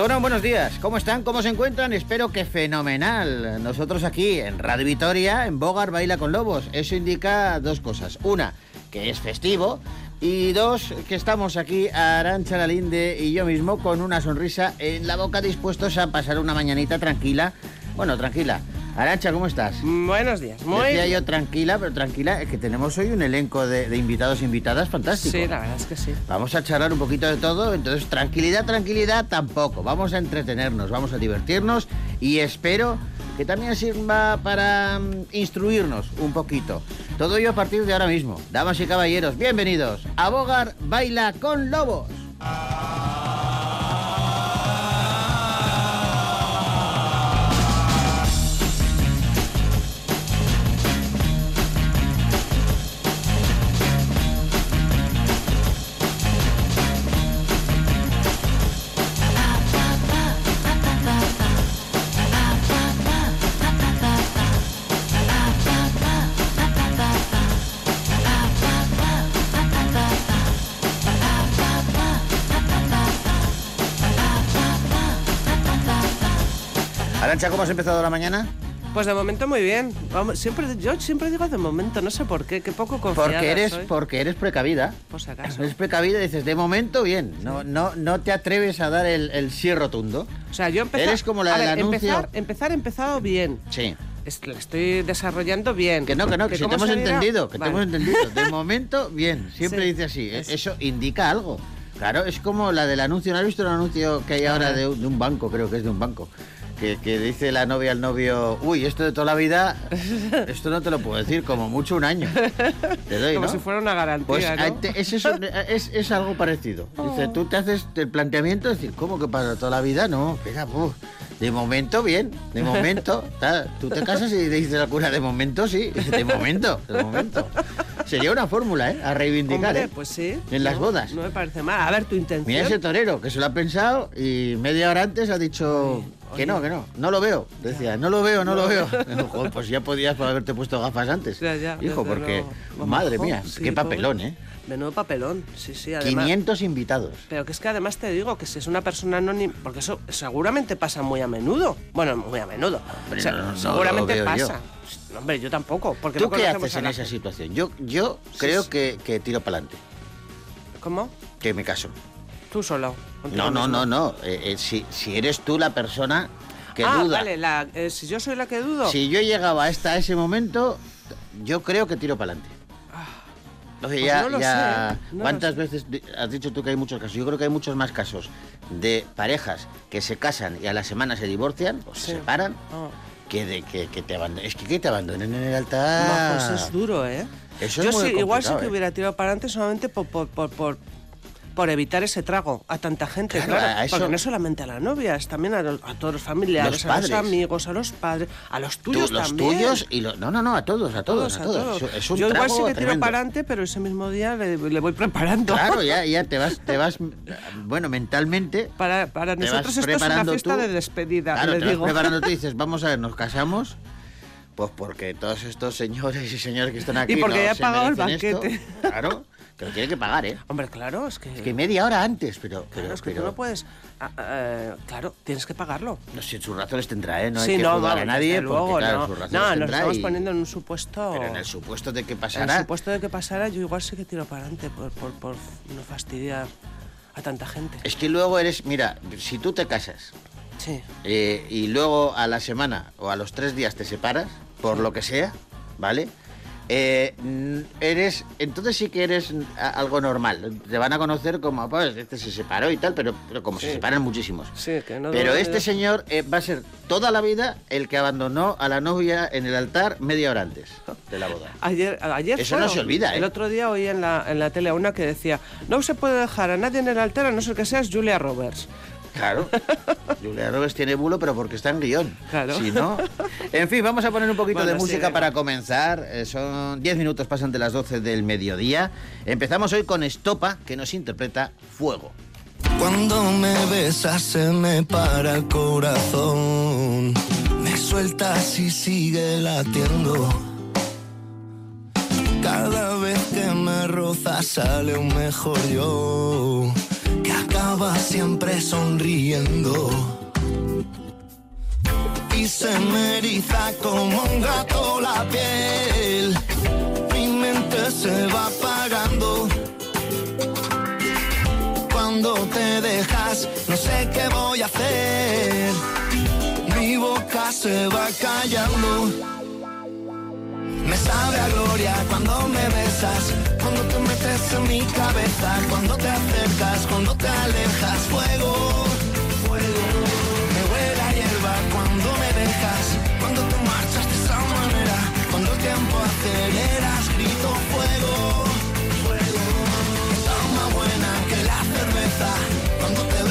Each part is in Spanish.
Buenos días. ¿Cómo están? ¿Cómo se encuentran? Espero que fenomenal. Nosotros aquí en Radio Vitoria, en Bogar Baila con Lobos. Eso indica dos cosas. Una, que es festivo. Y dos, que estamos aquí, Arancha Lalinde y yo mismo, con una sonrisa en la boca, dispuestos a pasar una mañanita tranquila. Bueno, tranquila. Arancha, ¿cómo estás? Buenos días, muy Decía yo tranquila, pero tranquila, es que tenemos hoy un elenco de, de invitados e invitadas fantástico. Sí, la verdad es que sí. Vamos a charlar un poquito de todo, entonces tranquilidad, tranquilidad tampoco. Vamos a entretenernos, vamos a divertirnos y espero que también sirva para mm, instruirnos un poquito. Todo ello a partir de ahora mismo. Damas y caballeros, bienvenidos a Bogar Baila con Lobos. Arancha, ¿cómo has empezado la mañana? Pues de momento muy bien. Vamos, siempre, yo siempre digo de momento, no sé por qué, qué poco confiada Porque eres, soy. porque eres precavida. Si acaso. Eres precavida y dices, de momento bien. No, no, no te atreves a dar el, el sí rotundo. O sea, yo empecé... Eres como la a del ver, anuncio. Empezar, empezado bien. Sí. La estoy desarrollando bien. Que no, que no, que, si te hemos entendido, que Vale. te hemos entendido. De momento, bien, siempre Sí, dice así. es- Eso indica algo. Claro, es como la del anuncio. ¿No has visto el anuncio que hay ahora de, un- de un banco? Creo que es de un banco. Que, que dice la novia al novio, uy, esto de toda la vida, esto no te lo puedo decir, como mucho un año. Te doy, Como ¿no? si fuera una garantía, Pues ¿no? eh, es, eso, es, es algo parecido. Dice, tú te haces el planteamiento de decir, ¿cómo que para toda la vida? No, espera, uf, de momento bien, de momento. ta, Tú te casas y dices la cura, de momento sí, de momento, de momento. Sería una fórmula, ¿eh? A reivindicar, Hombre, ¿eh? pues sí. En las bodas. No me parece mal. A ver, tu intención... Mira ese torero que se lo ha pensado y media hora antes ha dicho que no, que no, no lo veo. Decía, no lo veo, no, lo veo. Joder, pues ya podías haberte puesto gafas antes. Ya, ya, Hijo, porque, madre mía, sí, qué papelón, pobre. ¿eh? Menudo papelón, sí, sí. Además, 500 invitados. Pero que es que además te digo que si es una persona anónima, porque eso seguramente pasa muy a menudo. Bueno, muy a menudo. Hombre, O sea, no, no, no seguramente yo. pasa. Hombre, yo tampoco. Porque ¿Tú qué haces en esa situación? Yo, yo Sí, creo que, que tiro para adelante, ¿Cómo? que me caso. Tú solo. No, no, no, no. Eh, eh, si, si eres tú la persona que ah, duda. vale, la- eh, si yo soy la que dudo. Si yo llegaba hasta ese momento, yo creo que tiro para adelante. O sea, pues ya, no lo ya- sé, no ¿Cuántas veces has dicho tú que hay muchos casos? Yo creo que hay muchos más casos de parejas que se casan y a la semana se divorcian o se separan Ah. que de que, que te abandonen. Es que, que te abandonen en el No, altar. pues es duro, ¿eh? Eso yo es muy sí, igual sí que hubiera tirado para adelante solamente por, por, por, por, por evitar ese trago a tanta gente, Claro, claro. eso- Porque no solamente a la novia, es también a, los- a todos los familiares, Los a los amigos, a los padres, a los Tú, tuyos los también. tuyos y los. No, no, no, a todos, a todos, a todos. a todos. Es- un Yo igual sí que tiro para adelante, pero ese mismo día le, le voy preparando. Claro, ya, ya te vas, te vas, bueno, mentalmente. Para, para nosotros vas esto es una fiesta tú. de despedida, Claro, le te vas digo. preparando tú y dices, vamos a ver, nos casamos. Pues porque todos estos señores y señores que están aquí. porque no ya he pagado el esto. banquete. Claro, que lo tiene que pagar, ¿eh? Hombre, claro, es que... Es que media hora antes, pero. pero, claro, es que pero tú no puedes... ah, ah, claro, tienes que pagarlo. no sé, sus razones tendrá, ¿eh? No hay sí, que no, juzgar a vamos, nadie porque, luego, claro, no. sus razones No, nos estamos y- poniendo en un supuesto... Pero en el supuesto de que En el supuesto de que pasara, yo igual sí que tiro para adelante por, por, por no fastidiar a tanta gente. Es que luego eres. Mira, si tú te casas Sí. eh, y luego a la semana o a los tres días te separas, por lo que sea, ¿vale? Eh, eres, entonces sí que eres a- algo normal. Te van a conocer como, pues, este se separó y tal, pero, pero como se Sí. separan muchísimos. Sí, que no... Pero este señor eh, va a ser toda la vida el que abandonó a la novia en el altar media hora antes de la boda. Ayer, ayer Eso no se olvida, ¿eh? El otro día oí en la, en la tele una que decía, no se puede dejar a nadie en el altar a no ser que seas Julia Roberts. Claro. Julia Roberts tiene bulo, pero porque está en guion. Claro. Si no. En fin, vamos a poner un poquito Bueno, de música para comenzar. Eh, son 10 minutos, pasan de las 12 del mediodía. Empezamos hoy con Estopa, que nos interpreta Fuego. Cuando me besas se me para el corazón. Me sueltas y sigue latiendo. Cada vez que me rozas sale un mejor yo. Estaba siempre sonriendo. Y se me eriza como un gato la piel. Mi mente se va apagando. Cuando te dejas, no sé qué voy a hacer. Mi boca se va callando. Me sabe a gloria cuando me besas, cuando te metes en mi cabeza, cuando te acercas, cuando te alejas, fuego, fuego. Me huele a hierba cuando me dejas, cuando te marchas de esa manera, cuando el tiempo aceleras, grito fuego, fuego. Está más buena que la cerveza, cuando te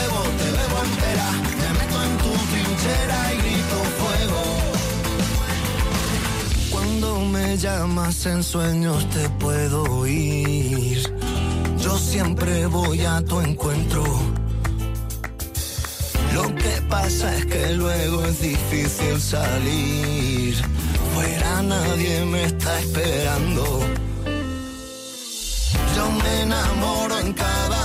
llamas en sueños te puedo oír. Yo siempre voy a tu encuentro. Lo que pasa es que luego es difícil salir. Fuera nadie me está esperando. Yo me enamoro en cada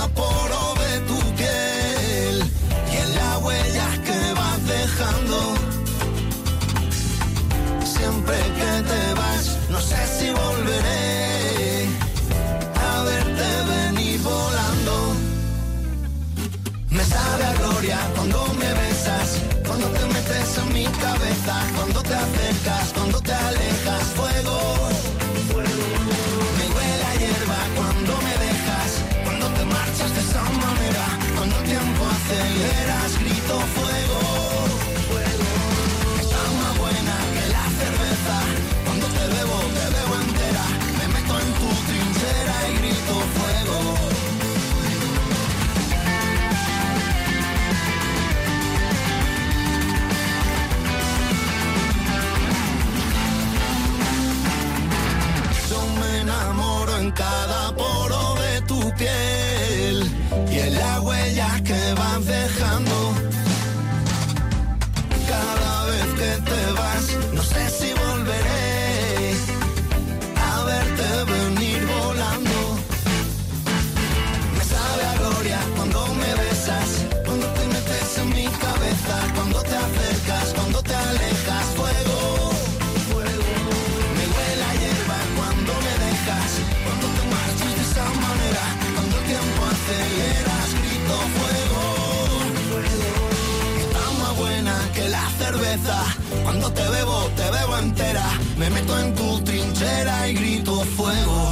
cuando te acercas, me meto en tu trinchera y grito fuego.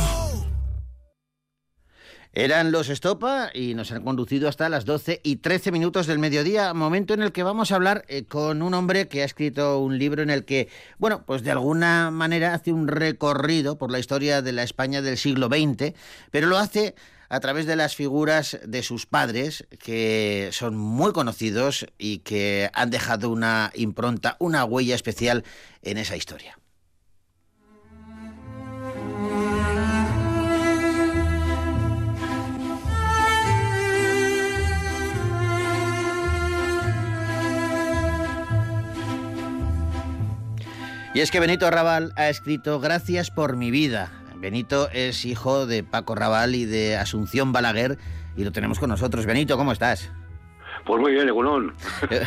Eran los Estopa y nos han conducido hasta las 12 y 13 minutos del mediodía, momento en el que vamos a hablar eh, con un hombre que ha escrito un libro en el que, bueno, pues de alguna manera hace un recorrido por la historia de la España del siglo XX, pero lo hace a través de las figuras de sus padres, que son muy conocidos y que han dejado una impronta, una huella especial en esa historia. Y es que Benito Raval ha escrito Gracias por mi vida. Benito es hijo de Paco Raval y de Asunción Balaguer y lo tenemos con nosotros. Benito, ¿cómo estás? Pues muy bien, Egunón.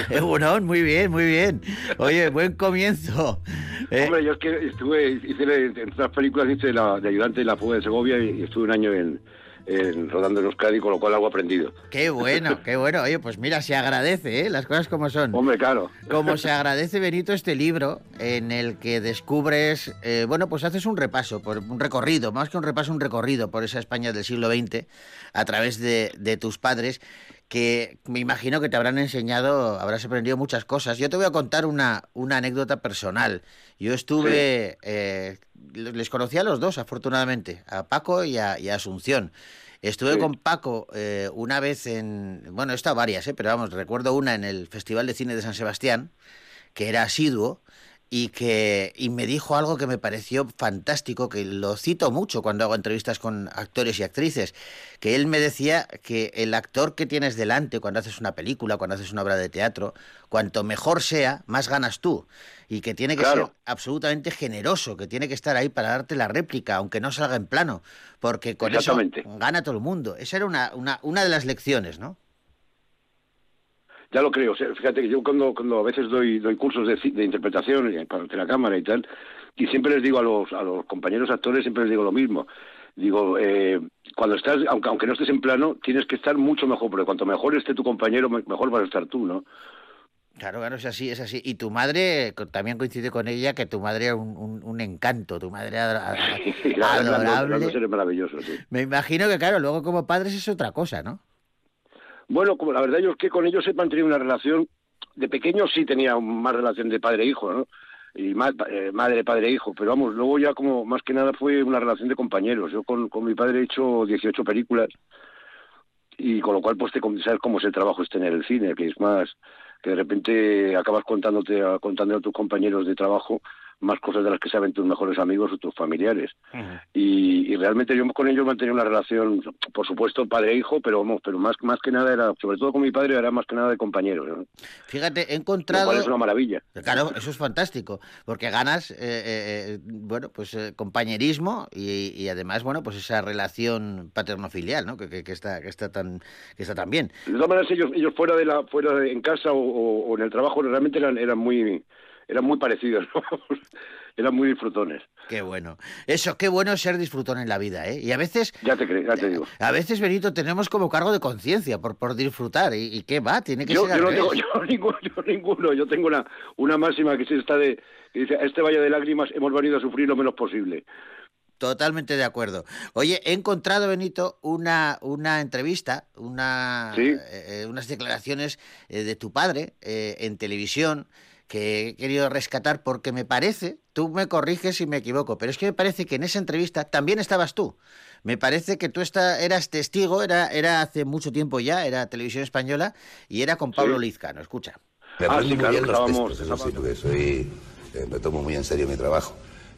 Egunon, muy bien, muy bien. Oye, buen comienzo. Eh, Hombre, yo es que estuve, hice en otras películas, hice la, de ayudante en la fuga de Segovia y estuve un año en, en- rodando en Euskadi, con lo cual algo aprendido. qué bueno, qué bueno. Oye, pues mira, se agradece, ¿eh? Las cosas como son. Hombre, claro. Como se agradece, Benito, este libro en el que descubres, eh, bueno, pues haces un repaso, por un recorrido, más que un repaso, un recorrido por esa España del siglo XX a través de, de tus padres, que me imagino que te habrán enseñado, habrás aprendido muchas cosas. Yo te voy a contar una, una anécdota personal. Yo estuve, eh, les conocí a los dos, afortunadamente, a Paco y a, y a Asunción. Estuve Sí. con Paco eh, una vez en, bueno, he estado varias, eh, pero vamos, recuerdo una en el Festival de Cine de San Sebastián, que era asiduo y que y me dijo algo que me pareció fantástico, que lo cito mucho cuando hago entrevistas con actores y actrices, que él me decía que el actor que tienes delante cuando haces una película, cuando haces una obra de teatro, cuanto mejor sea, más ganas tú. Y que tiene que Claro. ser absolutamente generoso, que tiene que estar ahí para darte la réplica, aunque no salga en plano, porque con eso gana todo el mundo. Esa era una, una, una de las lecciones, ¿no? Ya lo creo. fíjate que yo cuando, cuando a veces doy, doy cursos de, de interpretación para la cámara y tal, y siempre les digo a los, a los compañeros actores, siempre les digo lo mismo. Digo, eh, cuando estás, aunque, aunque no estés en plano, tienes que estar mucho mejor, porque cuanto mejor esté tu compañero, mejor vas a estar tú, ¿no? Claro, claro, es así, es así. Y tu madre, también coincide con ella, que tu madre era un, un, encanto, tu madre adorable. maravilloso, sí. Me imagino que, claro, luego como padres es otra cosa, ¿no? Bueno, como la verdad yo es que con ellos he mantenido una relación, de pequeño sí tenía más relación de padre-hijo, ¿no? Y eh, madre, padre-hijo, pero vamos, luego ya como más que nada fue una relación de compañeros. Yo con, con mi padre he hecho 18 películas y con lo cual pues te sabes cómo es el trabajo este en el cine, que es más que de repente acabas contándote contando a tus compañeros de trabajo más cosas de las que saben tus mejores amigos o tus familiares. y, realmente yo con ellos mantenía una relación, por supuesto, padre-hijo, pero vamos, pero más, más que nada era, sobre todo con mi padre, era más que nada de compañeros. Fíjate, he encontrado... es una maravilla. Claro, eso es fantástico, porque ganas, eh, eh, eh, bueno, pues compañerismo y, además, bueno, pues esa relación paterno-filial, ¿no? Que, que, está, que, está tan, que está tan bien. De todas maneras, ellos, ellos fuera de la, fuera de, en casa o, o en el trabajo realmente eran, eran muy eran muy parecidos, eran muy disfrutones. Qué bueno. Eso, qué bueno ser disfrutón en la vida, ¿eh? Y a veces... Ya te, ya te digo. A veces, Benito, tenemos como cargo de conciencia por, por disfrutar. ¿Y, qué va? Tiene que yo, ser yo no tengo yo ninguno, yo ninguno. Yo tengo una, una máxima que se está de... Que dice, a este valle de lágrimas hemos venido a sufrir lo menos posible. Totalmente de acuerdo. Oye, he encontrado, Benito, una, una entrevista, una, eh, unas declaraciones eh, de tu padre eh, en televisión que he querido rescatar porque me parece, tú me corriges si me equivoco, pero es que me parece que en esa entrevista también estabas tú. Me parece que tú eras testigo, era, era hace mucho tiempo ya, era televisión española y era con Pablo Lizcano. Escucha. Me ah, muy bien los textos, eso sí, porque soy, eh, me tomo muy en serio mi trabajo.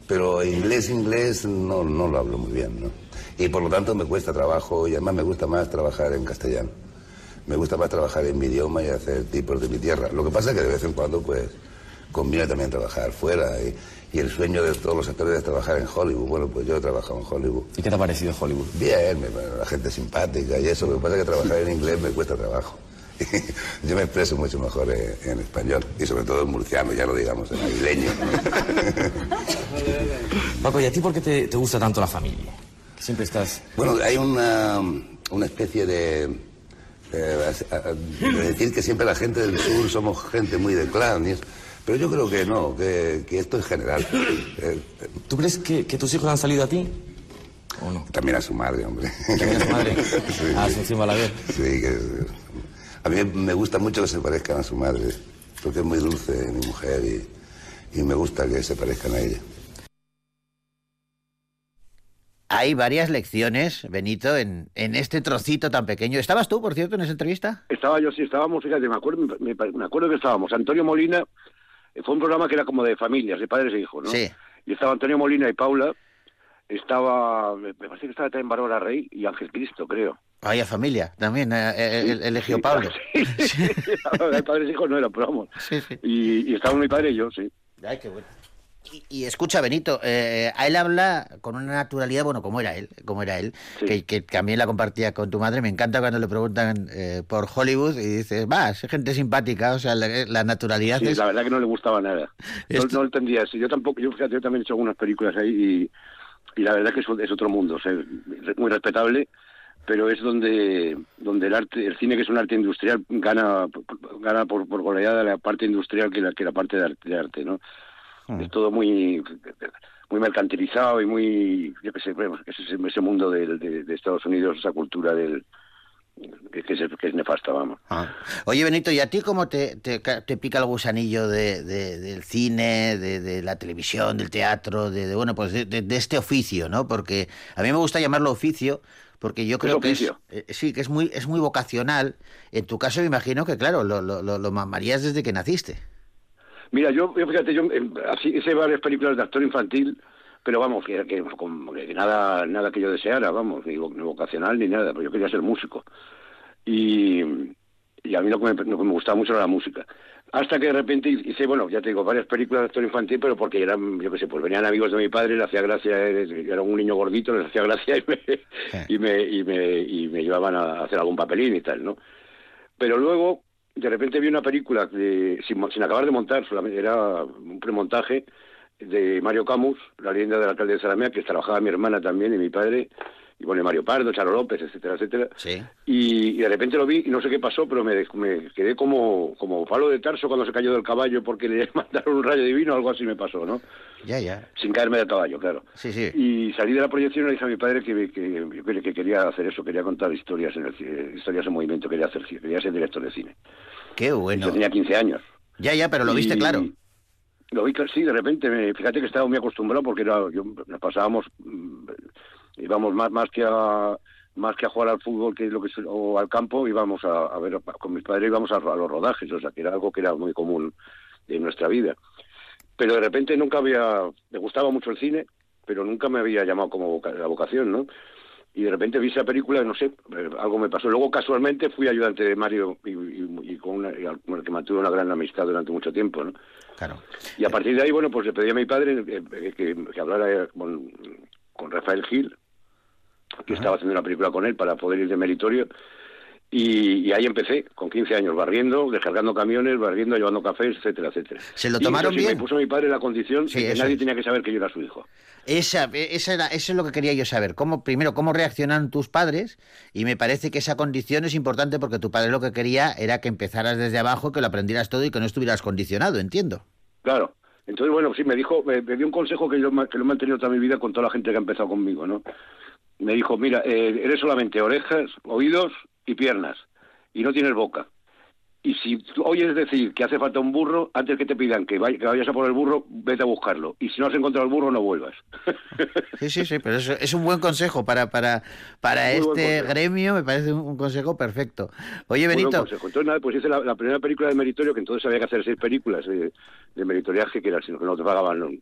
Pero inglés, inglés no, no lo hablo muy bien, ¿no? Y por lo tanto me cuesta trabajo y además me gusta más trabajar en castellano me gusta más trabajar en mi idioma y hacer tipos de mi tierra. Lo que pasa es que de vez en cuando, pues, conviene también trabajar fuera. Y, el sueño de todos los actores es trabajar en Hollywood. Bueno, pues yo he trabajado en Hollywood. ¿Y qué te ha parecido Hollywood? Bien, la gente simpática y eso. Lo que pasa es que trabajar en inglés me cuesta trabajo. yo me expreso mucho mejor en, español y sobre todo en murciano, ya lo digamos, en aguileño. Paco, ¿y a ti por qué te, te gusta tanto la familia? siempre estás... Bueno, hay una, una especie de eh, decir que siempre la gente del sur somos gente muy de clan y Pero yo creo que no, que, esto es general. Eh, ¿Tú crees que, tus hijos han salido a ti? ¿O no? También a su madre, hombre. ¿También a su madre? sí, a su encima Sí, que, a mí me gusta mucho que se parezcan a su madre, porque es muy dulce mi mujer y, y me gusta que se parezcan a ella hay varias lecciones, Benito, en, en este trocito tan pequeño. ¿Estabas tú, por cierto, en esa entrevista? Estaba yo, sí, estábamos, fíjate, me acuerdo, me, acuerdo que estábamos. Antonio Molina, eh, fue un programa que era como de familias, de padres e hijos, ¿no? Sí. Y estaba Antonio Molina y Paula, estaba, me parece que estaba también Bárbara Rey y Ángel Cristo, creo. Vaya familia, también, eh, eh, el, elegido Pablo. Sí, sí, padres e hijos no era, pero vamos. Sí, sí. Y, y estaba mi padre y yo, sí. Ay, qué bueno. Y, escucha, Benito, eh, a él habla con una naturalidad, bueno, como era él, como era él, que, también la compartía con tu madre. Me encanta cuando le preguntan eh, por Hollywood y dices, va, es gente simpática, o sea, la, naturalidad sí, la verdad que no le gustaba nada. No, no, entendía. Si yo tampoco, yo, fíjate, yo también he hecho algunas películas ahí y, la verdad que es, otro mundo, o sea, muy respetable pero es donde donde el arte el cine que es un arte industrial gana gana por, por goleada la parte industrial que la que la parte de arte, de arte no Mm. Es todo muy muy mercantilizado y muy, yo qué sé, ese, ese mundo de, Estados Unidos, esa cultura del, que, es, nefasta, vamos. Ah. Oye, Benito, ¿y a ti cómo te, te, pica el gusanillo de, del cine, de, la televisión, del teatro, de, bueno, pues de, este oficio, ¿no? Porque a mí me gusta llamarlo oficio, porque yo creo que es, eh, sí, que es muy, es muy vocacional. En tu caso me imagino que, claro, lo, lo, lo, lo mamarías desde que naciste. Mira, yo, fíjate, yo eh, así hice varias películas de actor infantil, pero vamos, que, que, que nada, nada que yo deseara, vamos, ni, vocacional ni nada, pero yo quería ser músico. Y, y a mí lo que, me, me gustaba mucho era la música. Hasta que de repente hice, bueno, ya te digo, varias películas de actor infantil, pero porque eran, yo qué sé, pues venían amigos de mi padre, le hacía gracia, era un niño gordito, les hacía gracia y me, y me, y me, y me llevaban a hacer algún papelín y tal, ¿no? Pero luego de repente vi una película de, sin, sin acabar de montar, solamente era un premontaje de Mario Camus, la leyenda del alcalde de Salamea, que trabajaba mi hermana también y mi padre, y bueno, Mario Pardo, Charo López, etcétera, etcétera. Sí. Y, de repente lo vi y no sé qué pasó, pero me, me quedé como, como palo de tarso cuando se cayó del caballo porque le mandaron un rayo divino, algo así me pasó, ¿no? Ya, ya. Sin caerme del caballo, claro. Sí, sí. Y salí de la proyección y le dije a mi padre que, que, que quería hacer eso, quería contar historias en el historias en movimiento, quería hacer quería ser director de cine. Qué bueno. Yo tenía 15 años. Ya, ya, pero lo viste claro. Lo vi, sí, de repente, me, fíjate que estaba muy acostumbrado porque era, yo, nos pasábamos, mm, íbamos más, más que a más que a jugar al fútbol que lo que o al campo íbamos a, ver con mis padres íbamos a, los rodajes o sea que era algo que era muy común en nuestra vida pero de repente nunca había me gustaba mucho el cine pero nunca me había llamado como la vocación no y de repente vi esa película no sé eh, algo me pasó. Luego casualmente fui ayudante de Mario y, con, el que mantuve una gran amistad durante mucho tiempo no claro. Y a partir de ahí bueno pues le pedí a mi padre eh, que, que, hablara con, con Rafael Gil que estaba haciendo una película con él para poder ir de meritorio. Y, ahí empecé, con 15 años, barriendo, descargando camiones, barriendo, llevando cafés, etcétera, etcétera. ¿Se lo tomaron bien? Me puso mi padre la condición de que nadie tenía que saber que yo era su hijo. Esa, esa era, eso es lo que quería yo saber. ¿Cómo, primero, cómo reaccionan tus padres? Y me parece que esa condición es importante porque tu padre lo que quería era que empezaras desde abajo, que lo aprendieras todo y que no estuvieras condicionado, entiendo. Claro. Entonces, bueno, sí, me dijo, me, dio un consejo que yo que lo he mantenido toda mi vida con toda la gente que ha empezado conmigo, ¿no? me dijo, mira, eh, eres solamente orejas, oídos y piernas, y no tienes boca. Y si oyes decir que hace falta un burro, antes que te pidan que, vayas a por el burro, vete a buscarlo. Y si no has encontrado el burro, no vuelvas. Sí, sí, sí, pero es, es un buen consejo para, para, para este gremio, me parece un, consejo perfecto. Oye, Benito. Entonces, nada, pues hice la, primera película de meritorio, que entonces había que hacer seis películas de, de meritoriaje, que era, sino que no te pagaban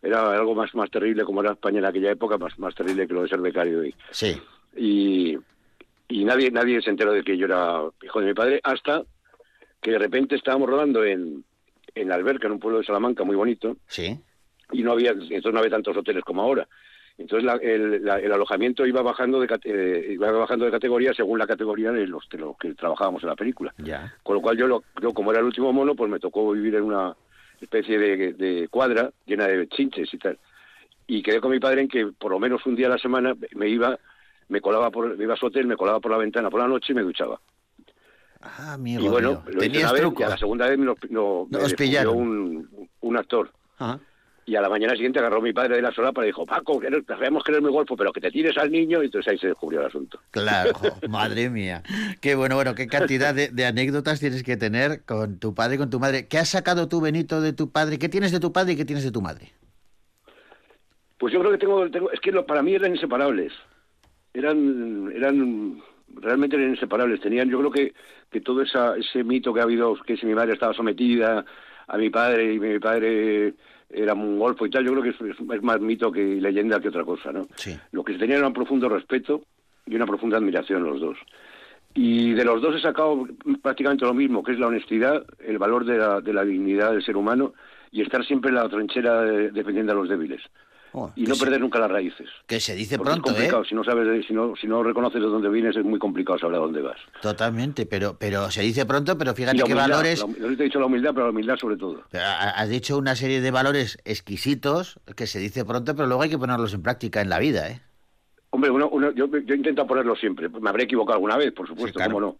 era algo más más terrible como era España en aquella época, más, más terrible que lo de ser becario hoy. Sí. Y, y nadie nadie se enteró de que yo era hijo de mi padre hasta que de repente estábamos rodando en, en Alberca, en un pueblo de Salamanca muy bonito. Sí. Y no había, entonces no había tantos hoteles como ahora. Entonces el, el, alojamiento iba bajando de eh, iba bajando de categoría según la categoría de los, de los que trabajábamos en la película. Ya. Con lo cual yo, yo como era el último mono, pues me tocó vivir en una especie de, cuadra llena de chinches y tal. Y quedé con mi padre en que por lo menos un día a la semana me iba, me colaba por, me iba a su hotel, me colaba por la ventana por la noche y me duchaba. Ah, amigo, y bueno, lo Tenías truco. y a la segunda vez me lo, un, un actor. Ajá. Y a la mañana siguiente agarró mi padre de la solapa y dijo, Paco, que sabemos que eres muy golfo, pero que te tires al niño. Y entonces ahí se descubrió el asunto. Claro, madre mía. Qué bueno, bueno, qué cantidad de, anécdotas tienes que tener con tu padre y con tu madre. ¿Qué has sacado tú, Benito, de tu padre? ¿Qué tienes de tu padre y qué tienes de tu madre? Pues yo creo que tengo, tengo es que para mí eran inseparables. Eran, eran, realmente eran inseparables. Tenían, yo creo que, que todo esa, ese mito que ha habido, que si mi madre estaba sometida a mi padre y mi padre era un golfo y tal, yo creo que es, más mito que leyenda que otra cosa, ¿no? Sí. Lo que se tenía era un profundo respeto y una profunda admiración los dos. Y de los dos he sacado prácticamente lo mismo, que es la honestidad, el valor de la, de la dignidad del ser humano y estar siempre en la trinchera defendiendo a los débiles. Oh, y no perder nunca las raíces. Que se dice pronto, es complicado. ¿eh? Si no sabes, si no, si no reconoces de dónde vienes, es muy complicado saber a dónde vas. Totalmente, pero, pero se dice pronto, pero fíjate qué valores. yo te he dicho la humildad, pero la humildad sobre todo. Has dicho una serie de valores exquisitos que se dice pronto, pero luego hay que ponerlos en práctica en la vida, ¿eh? Hombre, uno, yo, yo intento ponerlo siempre. Me habré equivocado alguna vez, por supuesto, cómo no.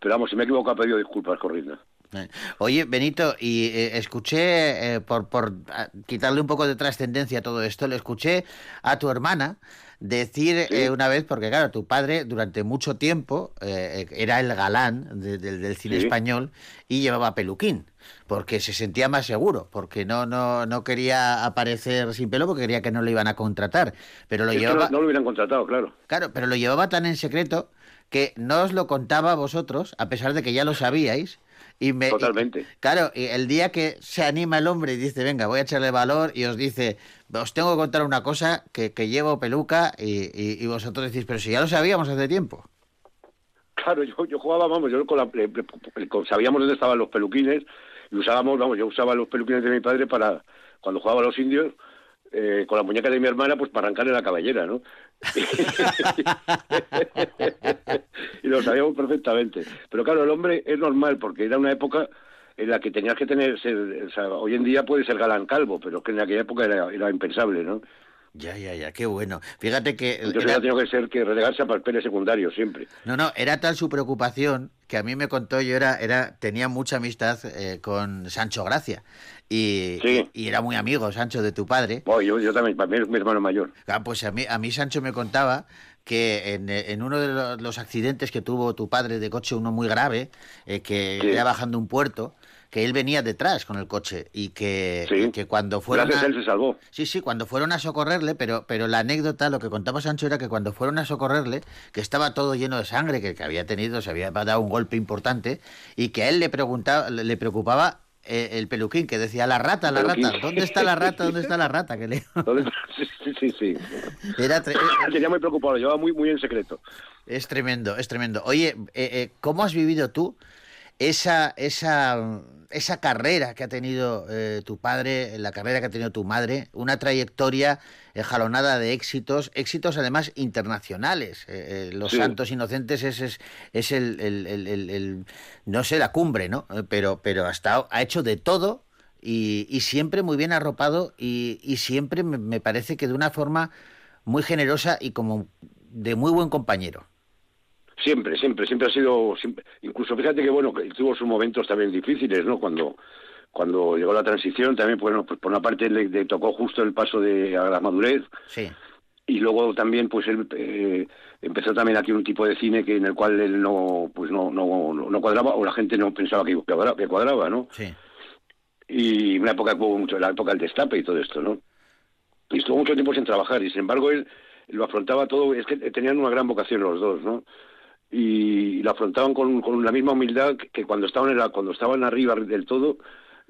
Pero vamos, si me he equivocado, he pedido disculpas, corriendo. Eh, oye, Benito, y eh, escuché, eh, por, por quitarle un poco de trascendencia a todo esto, le escuché a tu hermana decir una vez, porque claro, tu padre durante mucho tiempo era el galán del cine español y llevaba peluquín, porque se sentía más seguro, porque no, no, no quería aparecer sin pelo porque quería que no lo iban a contratar. Pero lo llevaba... no, lo hubieran contratado, claro. Claro, pero lo llevaba tan en secreto que no os lo contaba a vosotros, a pesar de que ya lo sabíais, y me, Totalmente. claro, y el día que se anima el hombre y dice, venga, voy a echarle valor y os dice, os tengo que contar una cosa que, que llevo peluca y, vosotros decís, pero si ya lo sabíamos hace tiempo. Claro, yo, yo jugaba, vamos, yo con la, sabíamos dónde estaban los peluquines y usábamos, vamos, yo usaba los peluquines de mi padre para, cuando jugaba a los indios, eh, con la muñeca de mi hermana, pues para arrancarle la cabellera, ¿no? Y lo sabíamos perfectamente. Pero claro, el hombre es normal, porque era una época en la que tenías que tener, o sea, hoy en día puede ser galán calvo, pero que en aquella época era, era impensable, ¿no? Ya, ya, ya, qué bueno. Fíjate que... Entonces era... tenido que ser que relegarse a papeles secundarios siempre. No, no, era tal su preocupación que a mí me contó, yo era, era tenía mucha amistad eh, con Sancho Gracia. Y, y, era muy amigo, Sancho, de tu padre. Oh, yo, yo también, para mí es mi hermano mayor. Ah, pues a mí, a mí Sancho me contaba que en, en uno de los, accidentes que tuvo tu padre de coche, uno muy grave, eh, que iba bajando un puerto, que él venía detrás con el coche y que, que cuando fueron a... él se salvó. Sí, sí, cuando fueron a socorrerle, pero, pero la anécdota, lo que contaba Sancho era que cuando fueron a socorrerle, que estaba todo lleno de sangre, que, que había tenido, se había dado un golpe importante y que a él le, preguntaba, le preocupaba eh, el peluquín que decía la rata, la rata, ¿dónde está la rata? ¿Dónde está la rata? Que le... sí, sí, sí. Era Tenía muy preocupado, lo llevaba muy, muy en secreto. Es tremendo, es tremendo. Oye, eh, eh, ¿cómo has vivido tú esa, esa esa carrera que ha tenido eh, tu padre, la carrera que ha tenido tu madre, una trayectoria jalonada de éxitos, éxitos además internacionales. Eh, eh, Los Santos Inocentes es, es, es el, el, el, no sé, la cumbre, ¿no? Pero, pero hasta ha hecho de todo y, y siempre muy bien arropado y, y siempre me, me parece que de una forma muy generosa y como de muy buen compañero. Siempre, siempre, siempre ha sido, incluso fíjate que bueno, tuvo sus momentos también difíciles, ¿no? Cuando cuando llegó la transición también, bueno, pues por una parte le, tocó justo el paso de a la madurez. Sí. Y luego también, pues él eh, empezó también aquí un tipo de cine que en el cual él no, pues no, no, no cuadraba o la gente no pensaba que, que cuadraba, ¿no? Sí. Y una época que hubo mucho, la época del destape y todo esto, ¿no? Y estuvo mucho tiempo sin trabajar y sin embargo él lo afrontaba todo, es que tenían una gran vocación los dos, ¿no? Y lo afrontaban con, con la misma humildad que cuando estaban en la, cuando estaban arriba del todo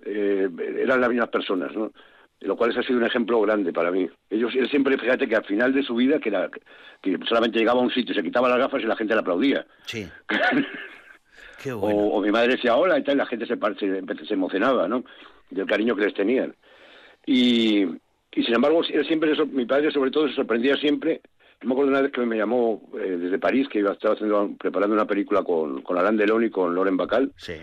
eh, eran las mismas personas no lo cual ha sido un ejemplo grande para mí. Ellos él siempre fíjate que al final de su vida que era que solamente llegaba a un sitio se quitaba las gafas y la gente le aplaudía. Sí. Qué bueno. o, mi madre decía hola y tal y la gente se, se, se emocionaba no del cariño que les tenían. Y y sin embargo él siempre mi padre sobre todo se sorprendía siempre me acuerdo una vez que me llamó eh, desde París, que iba a estar haciendo, preparando una película con, con Alain Delon y con Loren Bacal. Sí.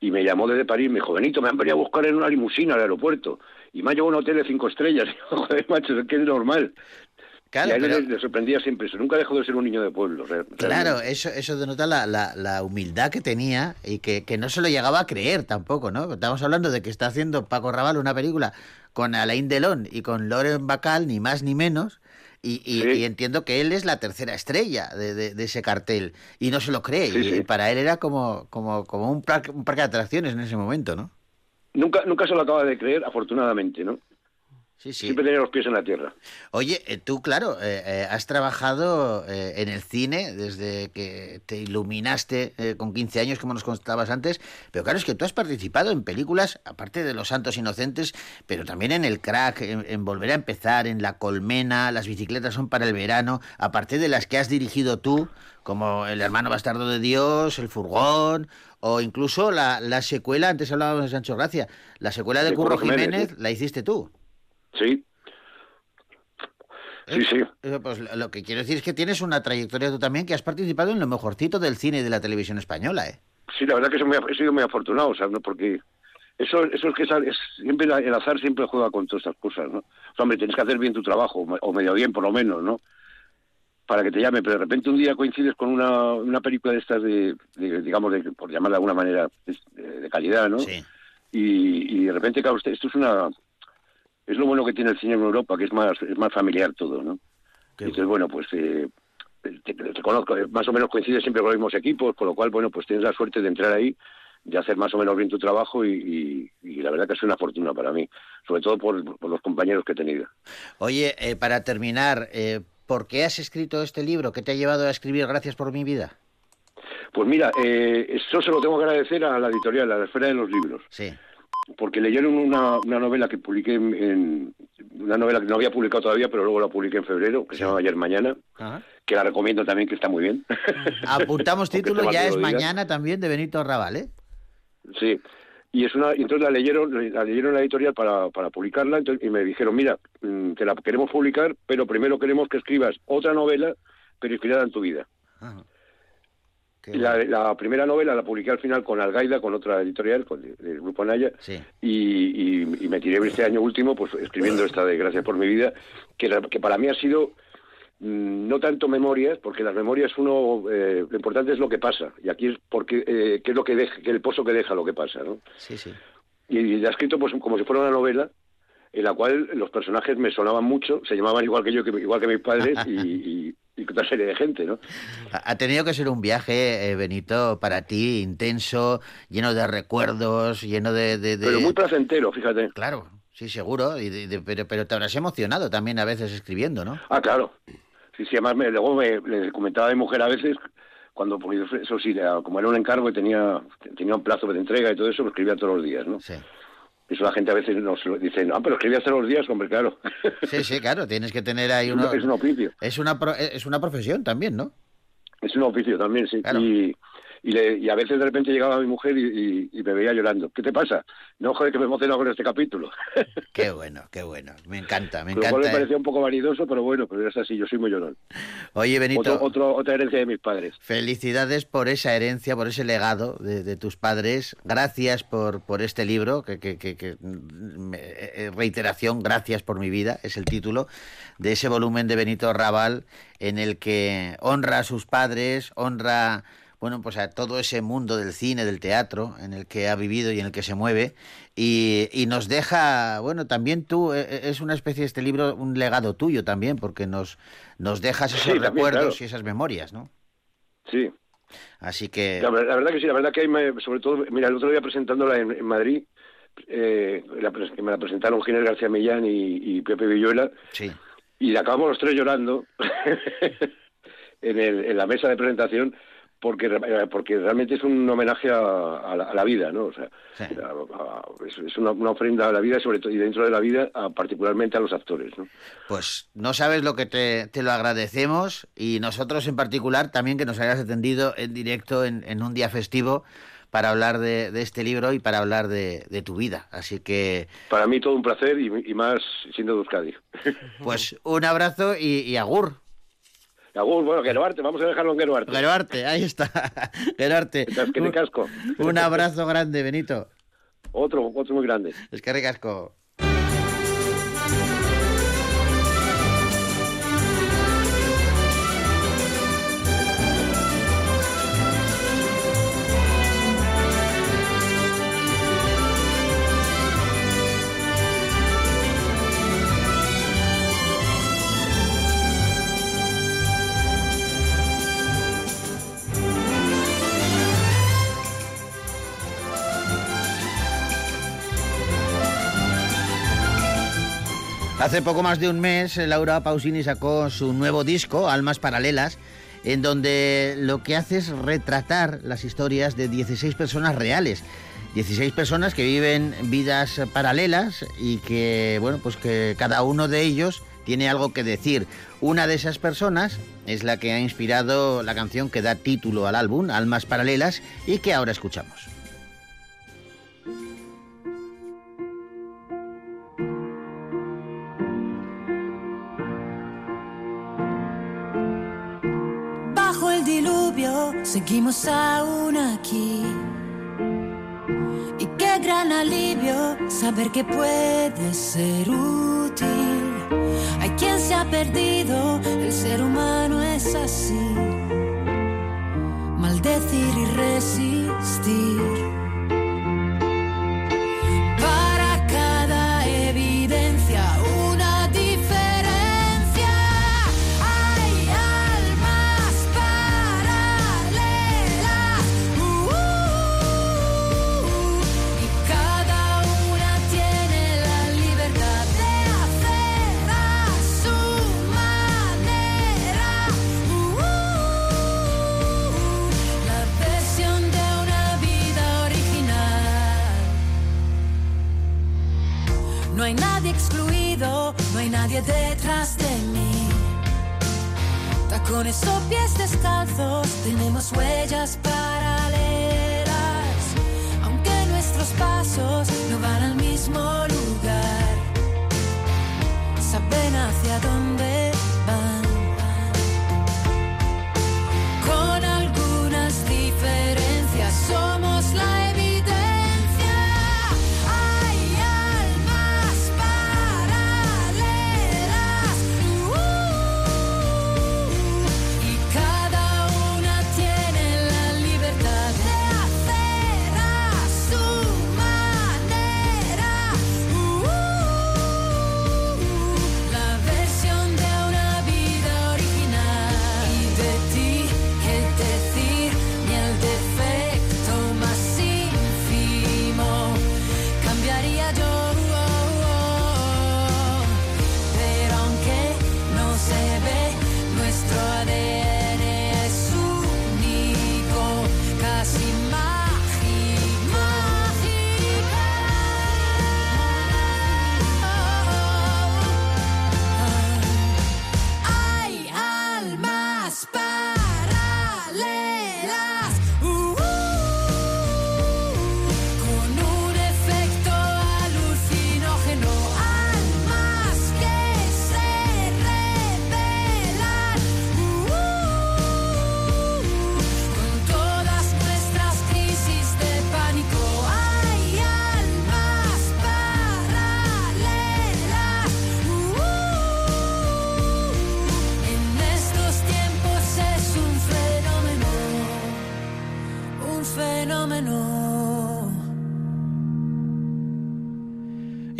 Y me llamó desde París, me dijo, Benito, me han venido a buscar en una limusina al aeropuerto. Y me ha llevado a un hotel de cinco estrellas. Y joder, macho, es que es normal. Claro, y a él le, sorprendía siempre eso. Nunca dejó de ser un niño de pueblo. Claro, eso, eso denota la, la, la, humildad que tenía y que, que no se lo llegaba a creer tampoco, ¿no? Estamos hablando de que está haciendo Paco Raval una película con Alain Delon y con Loren Bacal, ni más ni menos, y, entiendo que él es la tercera estrella de, ese cartel y no se lo cree. y para él era como, como, como un, parque, un parque de atracciones en ese momento, ¿no? Nunca, nunca se lo acaba de creer, afortunadamente, ¿no? Sí, sí. Siempre tenía los pies en la tierra. Oye, eh, tú, claro, eh, eh, has trabajado en el cine desde que te iluminaste con 15 años, como nos contabas antes, pero claro, es que tú has participado en películas, aparte de Los Santos Inocentes, pero también en El Crack, en, Volver a Empezar, en La Colmena, Las bicicletas son para el verano, aparte de las que has dirigido tú, como El hermano bastardo de Dios, El furgón, o incluso la, la secuela, antes hablábamos de Sancho Gracia, la secuela de, Curro Jiménez, la hiciste tú. Sí. Sí, sí. Pues lo que quiero decir es que tienes una trayectoria tú también que has participado en lo mejorcito del cine y de la televisión española, ¿eh? Sí, la verdad que he sido muy afortunado, o sea, ¿no? porque eso, eso es que es, siempre el azar siempre juega con todas estas cosas, ¿no? O sea, hombre, tienes que hacer bien tu trabajo, o medio bien por lo menos, ¿no? Para que te llame, pero de repente un día coincides con una, una película de estas de, digamos, de, por llamarla de alguna manera, de, calidad, ¿no? Sí. Y, y de repente, claro, esto es una es lo bueno que tiene el cine en Europa, que es más, es más familiar todo, ¿no? Entonces, bueno, pues eh, te, conozco, eh, más o menos coincide siempre con los mismos equipos, con lo cual, bueno, pues tienes la suerte de entrar ahí, de hacer más o menos bien tu trabajo y, la verdad que es una fortuna para mí, sobre todo por, los compañeros que he tenido. Oye, eh, para terminar, eh, ¿por qué has escrito este libro? ¿Qué te ha llevado a escribir Gracias por mi vida? Pues mira, eh, eso se lo tengo que agradecer a la editorial, a la esfera de los libros. Sí porque leyeron una, una novela que publiqué en, una novela que no había publicado todavía, pero luego la publiqué en febrero, que se llama Ayer Mañana, que la recomiendo también, que está muy bien. Apuntamos título, ya es Mañana también, de Benito Raval, ¿eh? Sí, y es una entonces la leyeron la leyeron la editorial para, para publicarla y me dijeron mira mm, te la queremos publicar pero primero queremos que escribas otra novela pero inspirada en tu vida ah, la, primera novela la publiqué al final con Algaida con otra editorial con el, grupo Anaya y, me tiré este año último pues escribiendo esta de Gracias por mi vida que, que para mí ha sido mm, no tanto memorias, porque las memorias uno, eh, lo importante es lo que pasa, y aquí es porque, eh, qué es lo que deja, que el pozo que deja lo que pasa, ¿no? Sí, sí. Y, ha escrito pues como si fuera una novela, en la cual los personajes me sonaban mucho, se llamaban igual que yo, que, igual que mis padres, y, y, otra serie de gente, ¿no? Ha tenido que ser un viaje, eh, Benito, para ti, intenso, lleno de recuerdos, lleno de, de... Pero muy placentero, fíjate. Claro, Sí, seguro, y pero, pero te habrás emocionado también a veces escribiendo, ¿no? Ah, claro. Sí, sí, además me, luego me, le comentaba a mi mujer a veces, cuando, porque eso sí, como era un encargo y tenía, tenía un plazo de entrega y todo eso, lo escribía todos los días, ¿no? Sí. Eso la gente a veces nos dice, ah, pero escribías todos los días, hombre, claro. Sí, sí, claro, tienes que tener ahí uno... Es un oficio. Es una, es una profesión también, ¿no? Es un oficio también, sí. Y, y, a veces de repente llegaba mi mujer y, me veía llorando. ¿Qué te pasa? No, joder, que me emociono con este capítulo. Qué bueno, qué bueno. Me encanta, me encanta. me ¿eh? parecía un poco vanidoso, pero bueno, pero es así, yo soy muy llorón. Oye, Benito. otra herencia de mis padres. Felicidades por esa herencia, por ese legado de, tus padres. Gracias por, por este libro, que, que, que, eh, reiteración, gracias por mi vida, es el título de ese volumen de Benito Raval en el que honra a sus padres, honra bueno, pues a todo ese mundo del cine, del teatro, en el que ha vivido y en el que se mueve, y, y nos deja, bueno, también tú, e, e, es una especie de este libro, un legado tuyo también, porque nos, nos dejas esos recuerdos y esas memorias, ¿no? Sí. Así que... La, verdad que sí, la verdad que hay, sobre todo, mira, el otro día presentándola en, Madrid, eh, que me la presentaron Ginés García Millán y, y Pepe Villuela, sí. y acabamos los tres llorando en, el, en la mesa de presentación, porque eh, porque realmente es un homenaje a, la, vida, ¿no? O sea, es, una, ofrenda a la vida sobre todo y dentro de la vida particularmente a los actores, ¿no? Pues no sabes lo que te, te, lo agradecemos y nosotros en particular también que nos hayas atendido en directo en, un día festivo para hablar de, este libro y para hablar de, tu vida. Así que... Para mí todo un placer y, más siendo de Euskadi. Pues un abrazo y, y agur bueno, Geroarte, vamos a dejarlo en Geroarte. Geroarte, ahí está. Geroarte. Casco. Un abrazo grande, Benito. Otro, otro muy grande. Es que ricasco. Hace poco más de un mes, Laura Pausini sacó su nuevo disco, Almas Paralelas, en donde lo que hace es retratar las historias de 16 personas reales. 16 personas que viven vidas paralelas y que, bueno, pues que cada uno de ellos tiene algo que decir. Una de esas personas es la que ha inspirado la canción que da título al álbum, Almas Paralelas, y que ahora escuchamos. Seguimos aún aquí. Y qué gran alivio saber que puede ser útil. Hay quien se ha perdido, el ser humano es así. Maldecir y resistir. Detrás de mí. Tacones o pies descalzos, tenemos huellas paralelas. Aunque nuestros pasos no van al mismo lugar. Saben hacia dónde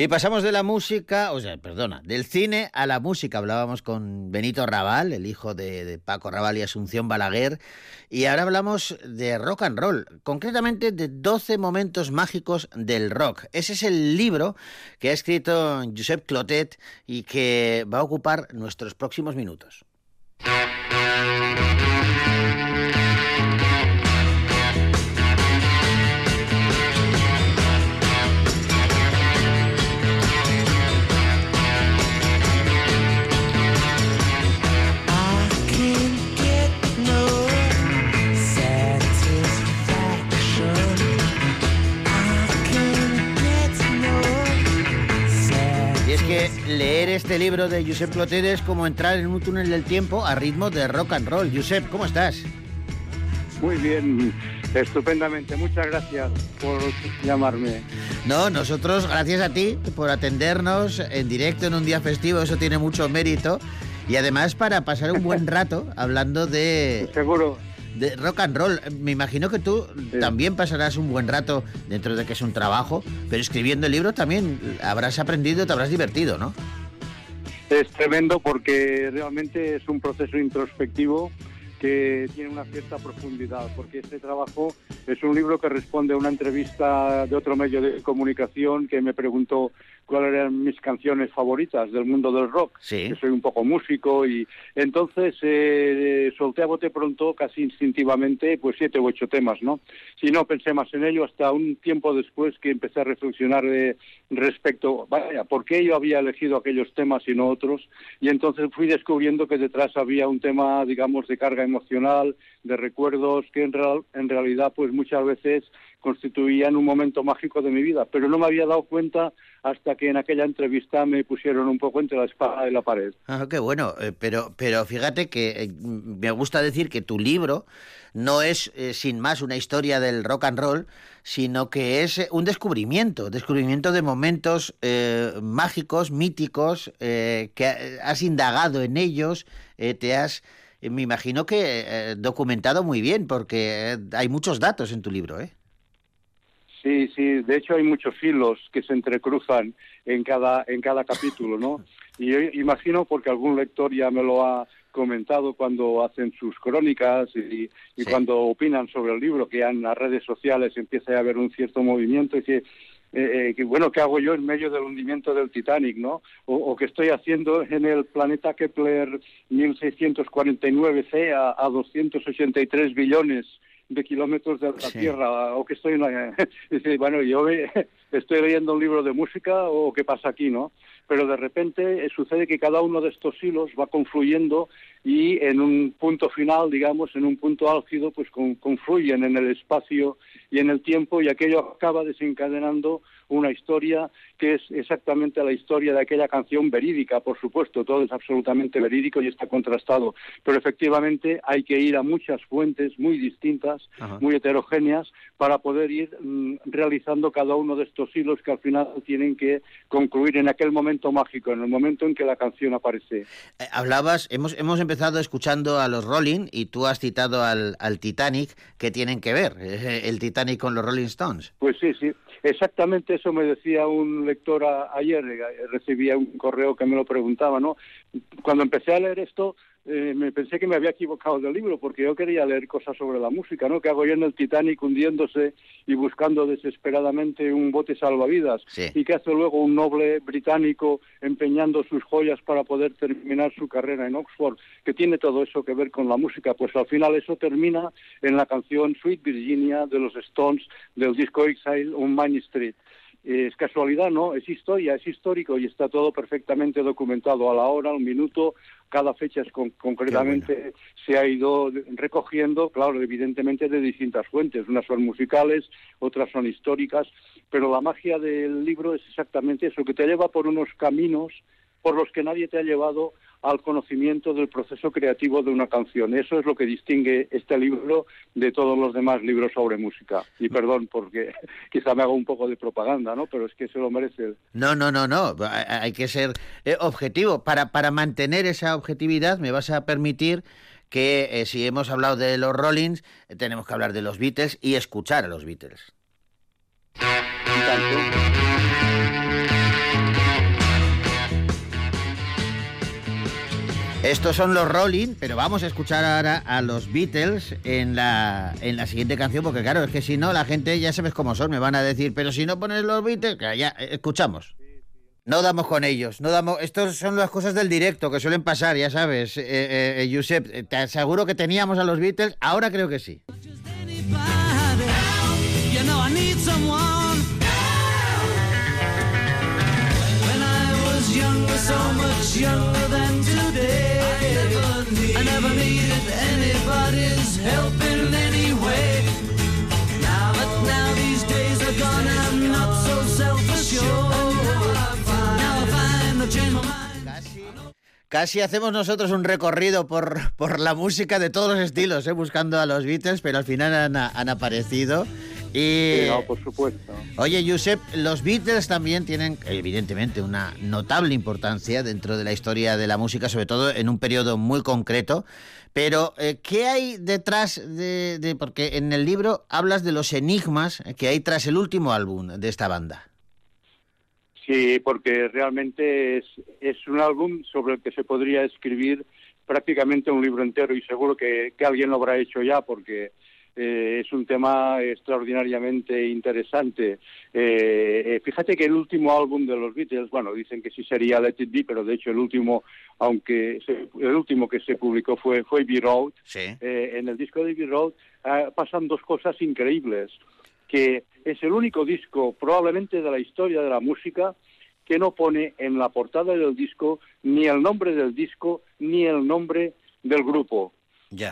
Y pasamos de la música, o sea, perdona, del cine a la música. Hablábamos con Benito Raval, el hijo de, de Paco Raval y Asunción Balaguer, y ahora hablamos de rock and roll, concretamente de 12 momentos mágicos del rock. Ese es el libro que ha escrito Josep Clotet y que va a ocupar nuestros próximos minutos. Que leer este libro de Josep Clotet es como entrar en un túnel del tiempo a ritmo de rock and roll. Josep, ¿cómo estás? Muy bien, estupendamente. Muchas gracias por llamarme. No, nosotros, gracias a ti por atendernos en directo en un día festivo, eso tiene mucho mérito. Y además para pasar un buen rato hablando de, Seguro. De rock and roll. Me imagino que tú también pasarás un buen rato dentro de que es un trabajo, pero escribiendo el libro también habrás aprendido, te habrás divertido, ¿no? Es tremendo porque realmente es un proceso introspectivo que tiene una cierta profundidad, porque este trabajo es un libro que responde a una entrevista de otro medio de comunicación que me preguntó cuáles eran mis canciones favoritas del mundo del rock, Sí. que soy un poco músico y entonces eh, solté a bote pronto, casi instintivamente, pues siete u ocho temas, ¿no? Si no pensé más en ello hasta un tiempo después que empecé a reflexionar eh, respecto, vaya, ¿por qué yo había elegido aquellos temas y no otros? Y entonces fui descubriendo que detrás había un tema, digamos, de carga emocional, de recuerdos que en, real- en realidad, pues muchas veces constituían un momento mágico de mi vida, pero no me había dado cuenta hasta que en aquella entrevista me pusieron un poco entre la espada y la pared. Ah, qué bueno, eh, pero, pero fíjate que eh, me gusta decir que tu libro no es eh, sin más una historia del rock and roll, sino que es un descubrimiento, descubrimiento de momentos mágicos, míticos, que ha- has indagado en ellos, te has, me imagino que documentado muy bien, porque hay muchos datos en tu libro, ¿eh? Sí, sí, de hecho hay muchos hilos que se entrecruzan en cada, en cada capítulo, ¿no? Y yo imagino porque algún lector ya me lo ha comentado cuando hacen sus crónicas y, y cuando opinan sobre el libro, que ya en las redes sociales empieza a haber un cierto movimiento y que, eh, eh, que, bueno, ¿qué hago yo en medio del hundimiento del Titanic, no? O, o qué estoy haciendo en el planeta Kepler 1649c a, a 283 billones de kilómetros de la Sí. Tierra o que estoy en la... Bueno, yo estoy leyendo un libro de música o qué pasa aquí, ¿no? Pero de repente eh, sucede que cada uno de estos hilos va confluyendo y en un punto final, digamos, en un punto álgido, pues con- confluyen en el espacio y en el tiempo y aquello acaba desencadenando una historia que es exactamente la historia de aquella canción verídica, por supuesto, todo es absolutamente verídico y está contrastado, pero efectivamente hay que ir a muchas fuentes muy distintas, Ajá. muy heterogéneas, para poder ir mm, realizando cada uno de estos hilos que al final tienen que concluir en aquel momento mágico, en el momento en que la canción aparece. Eh, Hablabas, hemos, hemos empezado escuchando a los Rolling y tú has citado al, al Titanic. ¿Qué tienen que ver eh, el Titanic con los Rolling Stones? Pues sí, sí. Exactamente eso me decía un lector ayer. eh, Recibía un correo que me lo preguntaba, ¿no? Cuando empecé a leer esto, eh, me pensé que me había equivocado del libro, porque yo quería leer cosas sobre la música, ¿no? Que hago yo en el Titanic hundiéndose y buscando desesperadamente un bote salvavidas. Sí. Y que hace luego un noble británico empeñando sus joyas para poder terminar su carrera en Oxford, que tiene todo eso que ver con la música. Pues al final eso termina en la canción Sweet Virginia de los Stones del disco Exile on Main Street. Es casualidad, ¿no? Es historia, es histórico y está todo perfectamente documentado a la hora, al minuto, cada fecha es con- concretamente se ha ido recogiendo, claro, evidentemente de distintas fuentes. Unas son musicales, otras son históricas, pero la magia del libro es exactamente eso, que te lleva por unos caminos por los que nadie te ha llevado al conocimiento del proceso creativo de una canción. Eso es lo que distingue este libro de todos los demás libros sobre música. Y perdón, porque quizá me hago un poco de propaganda, ¿no? Pero es que se lo merece. No, no, no, no. Hay que ser eh, objetivo. Para, para mantener esa objetividad, me vas a permitir que eh, si hemos hablado de los Rollins, eh, tenemos que hablar de los Beatles y escuchar a los Beatles. Estos son los Rolling, pero vamos a escuchar ahora a los Beatles en la, en la siguiente canción, porque claro, es que si no, la gente ya sabes cómo son, me van a decir, pero si no pones los Beatles, ya, eh, escuchamos. No damos con ellos, no damos. Estos son las cosas del directo que suelen pasar, ya sabes, eh, eh, eh, Josep. eh, Te aseguro que teníamos a los Beatles, ahora creo que sí. So much younger than today, I never needed anybody's help in any way. Now that now these days are gone, I'm not so self-assured. Now I find I've changed my mind. Casi hacemos nosotros un recorrido por, por la música de todos los estilos, ¿eh? buscando a los Beatles, pero al final han, han aparecido. Y, Sí, no, por supuesto. Oye, Josep, los Beatles también tienen, evidentemente, una notable importancia dentro de la historia de la música, sobre todo en un periodo muy concreto. Pero, eh, ¿qué hay detrás de, de- Porque en el libro hablas de los enigmas que hay tras el último álbum de esta banda. Sí, porque realmente es, es un álbum sobre el que se podría escribir prácticamente un libro entero y seguro que, que alguien lo habrá hecho ya porque eh, es un tema extraordinariamente interesante. Eh, eh, fíjate que el último álbum de los Beatles, bueno, dicen que sí sería Let It Be, pero de hecho el último, aunque se- el último que se publicó fue, fue Abbey Road, Sí. eh, en el disco de Abbey Road ah, pasan dos cosas increíbles, que es el único disco probablemente de la historia de la música que no pone en la portada del disco ni el nombre del disco ni el nombre del grupo.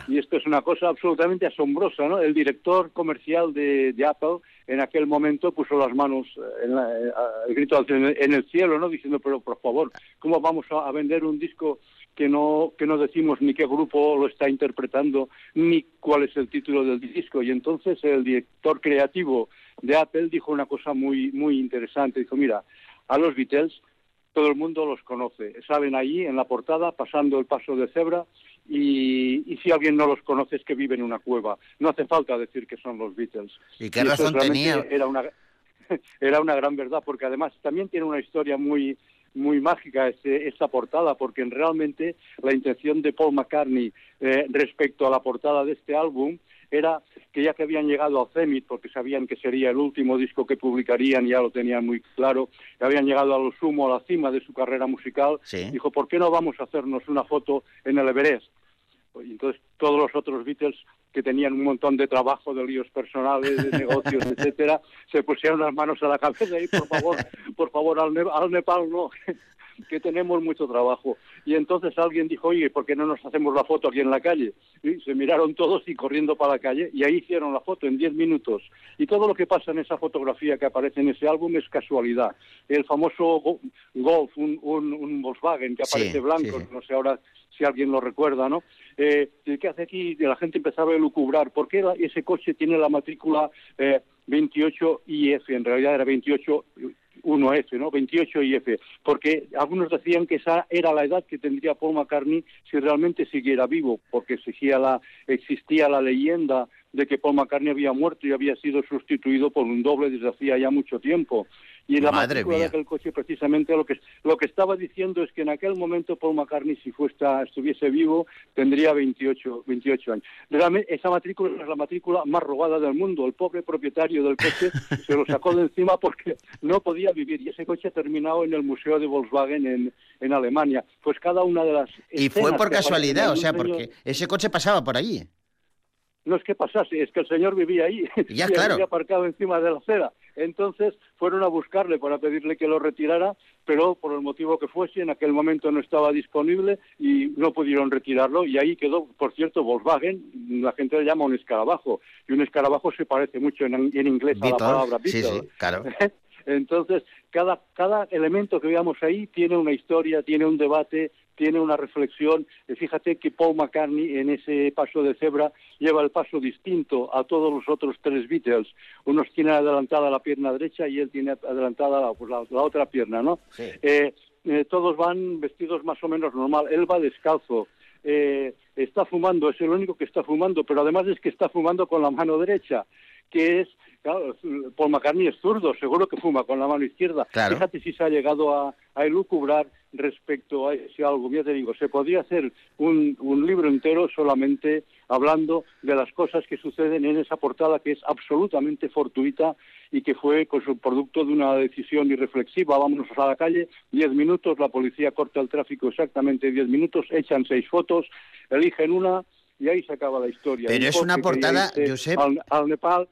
Y esto es una cosa absolutamente asombrosa, ¿no? El director comercial de, Apple en aquel momento puso las manos eh, en la- eh, el grito en el- cielo, ¿no? Diciendo, pero por favor, ¿cómo vamos a, a vender un disco que no que no decimos ni qué grupo lo está interpretando ni cuál es el título del disco? Y entonces el director creativo de Apple dijo una cosa muy muy interesante. Dijo, mira, a los Beatles todo el mundo los conoce. Saben allí en la portada, pasando el paso de cebra, y, y si alguien no los conoce es que vive en una cueva. No hace falta decir que son los Beatles. ¿Y qué razón tenía? Era una, era una gran verdad, porque además también tiene una historia muy muy mágica este, esta portada, porque realmente la intención de Paul McCartney eh, respecto a la portada de este álbum era que ya que habían llegado al Zenith, porque sabían que sería el último disco que publicarían, ya lo tenían muy claro, que habían llegado a lo sumo, a la cima de su carrera musical, Sí. dijo, ¿por qué no vamos a hacernos una foto en el Everest? Y entonces todos los otros Beatles que tenían un montón de trabajo, de líos personales, de negocios, etcétera, se pusieron las manos a la cabeza y por favor, por favor, al, Ne- al Nepal no, que tenemos mucho trabajo. Y entonces alguien dijo, oye, ¿por qué no nos hacemos la foto aquí en la calle? Y se miraron todos y corriendo para la calle y ahí hicieron la foto en 10 minutos. Y todo lo que pasa en esa fotografía que aparece en ese álbum es casualidad. El famoso Go- Golf, un, un- un Volkswagen que Sí, aparece blanco, sí, no sé ahora si alguien lo recuerda, ¿no? Eh, ¿Qué hace aquí? La gente empezaba a lucubrar. ¿Por qué ese coche tiene la matrícula eh, 28 IF? En realidad era 28 1F, ¿no? 28 IF. Porque algunos decían que esa era la edad que tendría Paul McCartney si realmente siguiera vivo, porque la, existía la leyenda de que Paul McCartney había muerto y había sido sustituido por un doble desde hacía ya mucho tiempo. Y la Madre matrícula de mía. aquel coche precisamente lo que lo que estaba diciendo es que en aquel momento Paul McCartney si fuesta, estuviese vivo tendría 28 28 años. Realmente esa matrícula es la matrícula más robada del mundo. El pobre propietario del coche se lo sacó de encima porque no podía vivir y ese coche ha terminado en el museo de Volkswagen en, en Alemania. Pues cada una de las Y fue por casualidad, o sea, porque ese coche pasaba por allí. No es que pasase, es que el señor vivía ahí Ya, y claro. había aparcado encima de la acera. Entonces fueron a buscarle para pedirle que lo retirara, pero por el motivo que fuese, en aquel momento no estaba disponible y no pudieron retirarlo. Y ahí quedó, por cierto, Volkswagen, la gente le llama un escarabajo. Y un escarabajo se parece mucho en, en inglés a la Beatles, palabra sí, Beatle. sí, claro. Entonces, cada, cada elemento que veamos ahí tiene una historia, tiene un debate, tiene una reflexión. Fíjate que Paul McCartney en ese paso de cebra lleva el paso distinto a todos los otros tres Beatles. Unos tienen adelantada la pierna derecha y él tiene adelantada la, pues, la- la otra pierna, ¿no? Eh, eh, todos van vestidos más o menos normal. Él va descalzo. Eh, está fumando, es el único que está fumando, pero además es que está fumando con la mano derecha, que es, claro, Paul McCartney es zurdo, seguro que fuma con la mano izquierda. Claro. Fíjate si se ha llegado a, a elucubrar respecto a ese algo. Ya te digo, se podría hacer un, un libro entero solamente hablando de las cosas que suceden en esa portada que es absolutamente fortuita y que fue con su producto de una decisión irreflexiva. Vámonos a la calle, diez minutos, la policía corta el tráfico exactamente diez minutos, echan seis fotos, eligen una y ahí se acaba la historia. Pero Un es una portada, irse Josep, Al, al Nepal.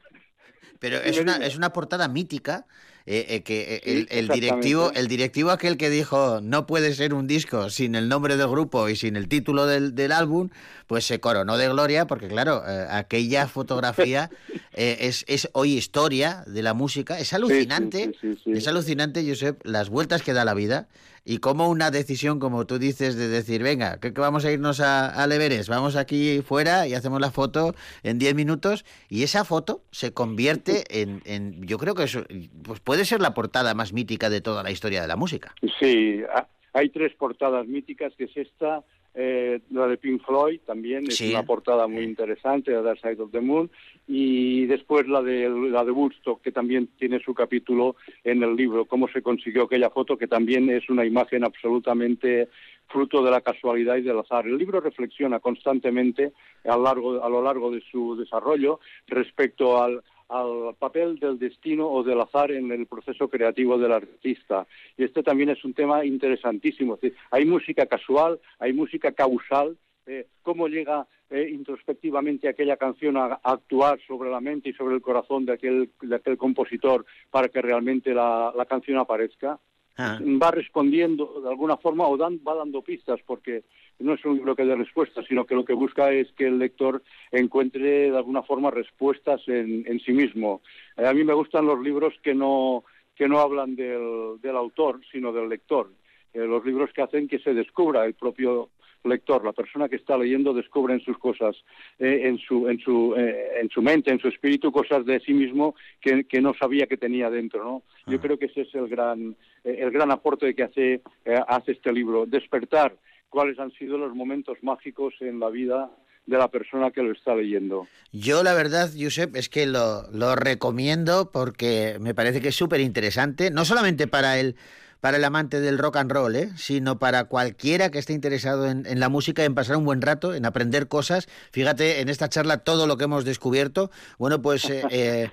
Pero Dime, es una, es una portada mítica. Eh, eh, que eh, el, directivo el directivo aquel que dijo no puede ser un disco sin el nombre del grupo y sin el título del, del álbum pues se coronó de gloria porque claro eh, aquella fotografía es, es hoy historia de la música. Es alucinante sí, sí, sí. es alucinante Josep las vueltas que da la vida y como una decisión como tú dices de decir venga que, que vamos a irnos a, al Everest vamos aquí fuera y hacemos la foto en 10 minutos y esa foto se convierte en, en yo creo que eso pues puede ser la portada más mítica de toda la historia de la música Sí, ha- hay tres portadas míticas, que es esta, eh, la de Pink Floyd también, es Sí. una portada muy interesante, la de Dark Side of the Moon, y después la de, la de Woodstock, que también tiene su capítulo en el libro, cómo se consiguió aquella foto, que también es una imagen absolutamente fruto de la casualidad y del azar. El libro reflexiona constantemente a, largo, a lo largo de su desarrollo respecto al, al papel del destino o del azar en el proceso creativo del artista. Y este también es un tema interesantísimo. Hay música casual, hay música causal. eh, cómo llega eh, introspectivamente aquella canción a, a actuar sobre la mente y sobre el corazón de aquel, de aquel compositor para que realmente la, la canción aparezca Ah. va respondiendo de alguna forma o dan, va dando pistas porque no es un libro que dé respuestas, sino que lo que busca es que el lector encuentre de alguna forma respuestas en, en sí mismo. Eh, a mí me gustan los libros que no, que no hablan del, del autor, sino del lector. Eh, los libros que hacen que se descubra el propio lector, la persona que está leyendo descubre en sus cosas, eh, en, su, en, su, eh, en su mente, en su espíritu, cosas de sí mismo que, que no sabía que tenía dentro. ¿no? Yo creo que ese es el gran, eh, el gran aporte que hace, eh, hace este libro, despertar cuáles han sido los momentos mágicos en la vida de la persona que lo está leyendo. Yo la verdad, Josep, es que lo, lo recomiendo porque me parece que es súper interesante, no solamente para el, para el amante del rock and roll, ¿eh? sino para cualquiera que esté interesado en, en la música, en pasar un buen rato, en aprender cosas. Fíjate, en esta charla todo lo que hemos descubierto. Bueno, pues eh, eh,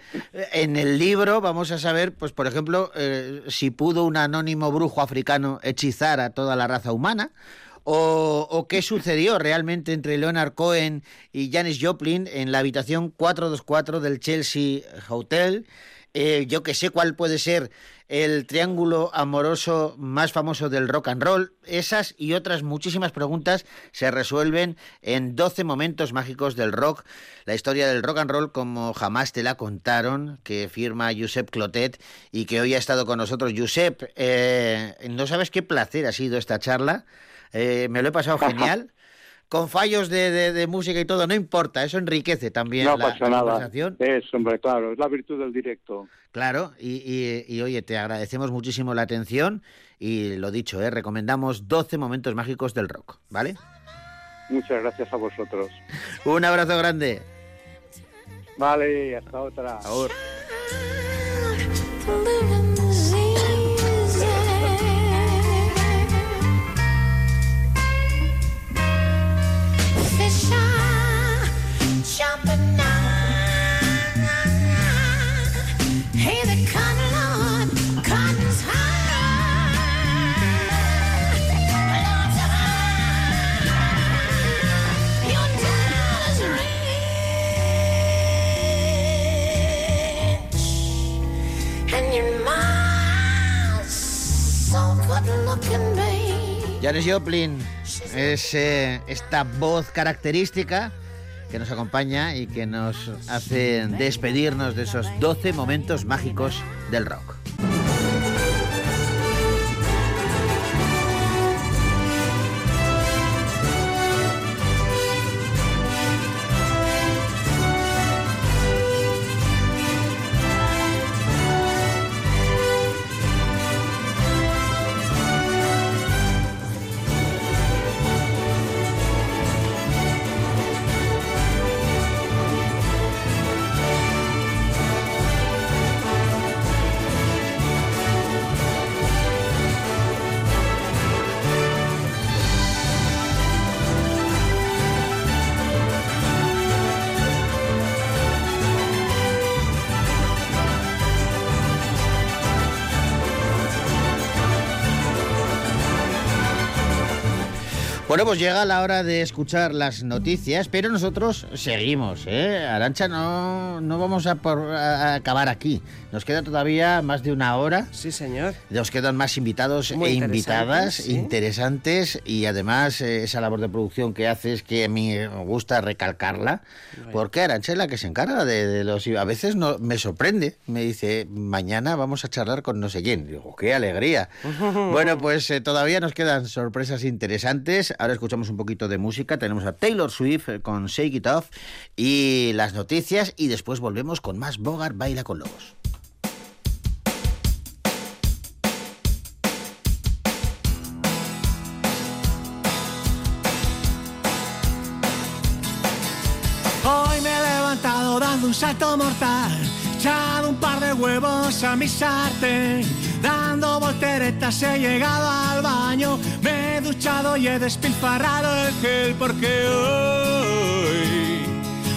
en el libro vamos a saber, pues por ejemplo, eh, si pudo un anónimo brujo africano hechizar a toda la raza humana o, o qué sucedió realmente entre Leonard Cohen y Janis Joplin en la habitación 424 del Chelsea Hotel. Eh, yo que sé cuál puede ser el triángulo amoroso más famoso del rock and roll. Esas y otras muchísimas preguntas se resuelven en 12 momentos mágicos del rock. La historia del rock and roll como jamás te la contaron, que firma Josep Clotet y que hoy ha estado con nosotros. Josep, eh, no sabes qué placer ha sido esta charla. Eh, me lo he pasado genial con fallos de, de, de, música y todo, no importa, eso enriquece también no la, pasa la nada. conversación. Es, hombre, claro, es la virtud del directo. Claro, y, y, y, oye, te agradecemos muchísimo la atención y lo dicho, ¿eh? recomendamos 12 momentos mágicos del rock, ¿vale? Muchas gracias a vosotros. Un abrazo grande. Vale, hasta otra. Ahora. Janis Joplin es eh, esta voz característica que nos acompaña y que nos hace despedirnos de esos 12 momentos mágicos del rock. Bueno, pues llega la hora de escuchar las noticias, pero nosotros seguimos, ¿eh? Arancha, no, no vamos a, por, a acabar aquí. Nos queda todavía más de una hora. Sí, señor. Nos quedan más invitados Muy e invitadas sí. interesantes y además eh, esa labor de producción que haces que a mí me gusta recalcarla, porque Arancha es la que se encarga de, de los... A veces no, me sorprende, me dice, mañana vamos a charlar con no sé quién. Digo, qué alegría. Bueno, pues eh, todavía nos quedan sorpresas interesantes. Ahora escuchamos un poquito de música. Tenemos a Taylor Swift eh, con Shake It Off y las noticias y después volvemos con más Bogart Baila con Lobos. Un salto mortal, echado un par de huevos a mi sartén, dando volteretas he llegado al baño, me he duchado y he despilfarrado el gel porque hoy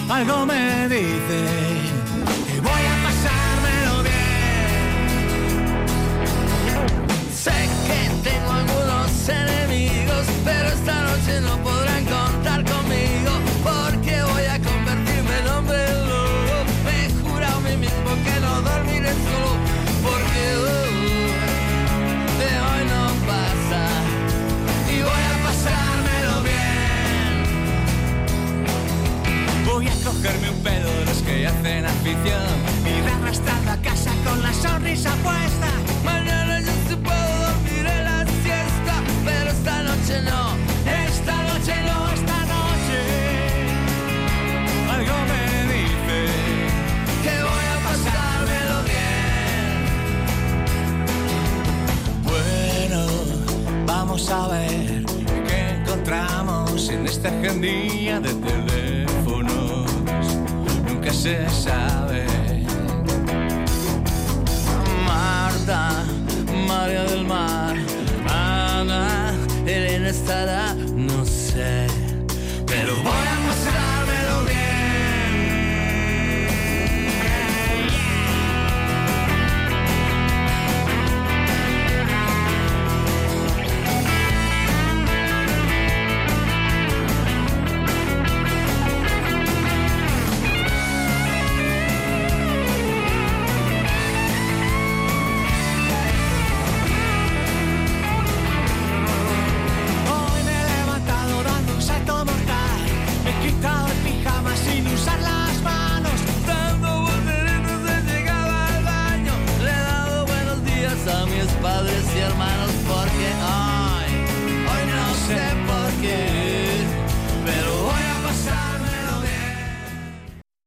algo me dice voy a pasármelo bien. Sé que tengo algunos enemigos, pero esta noche no podrán contar conmigo dormiré solo porque hoy de hoy no pasa y voy a pasármelo bien. Voy a cogerme un pedo de los que hacen afición y de arrastrarlo a casa con la sonrisa puesta. Vamos a ver qué encontramos en esta agendilla de teléfonos. Nunca se sabe. Marta, María del Mar, Ana, Elena estará, no sé, pero voy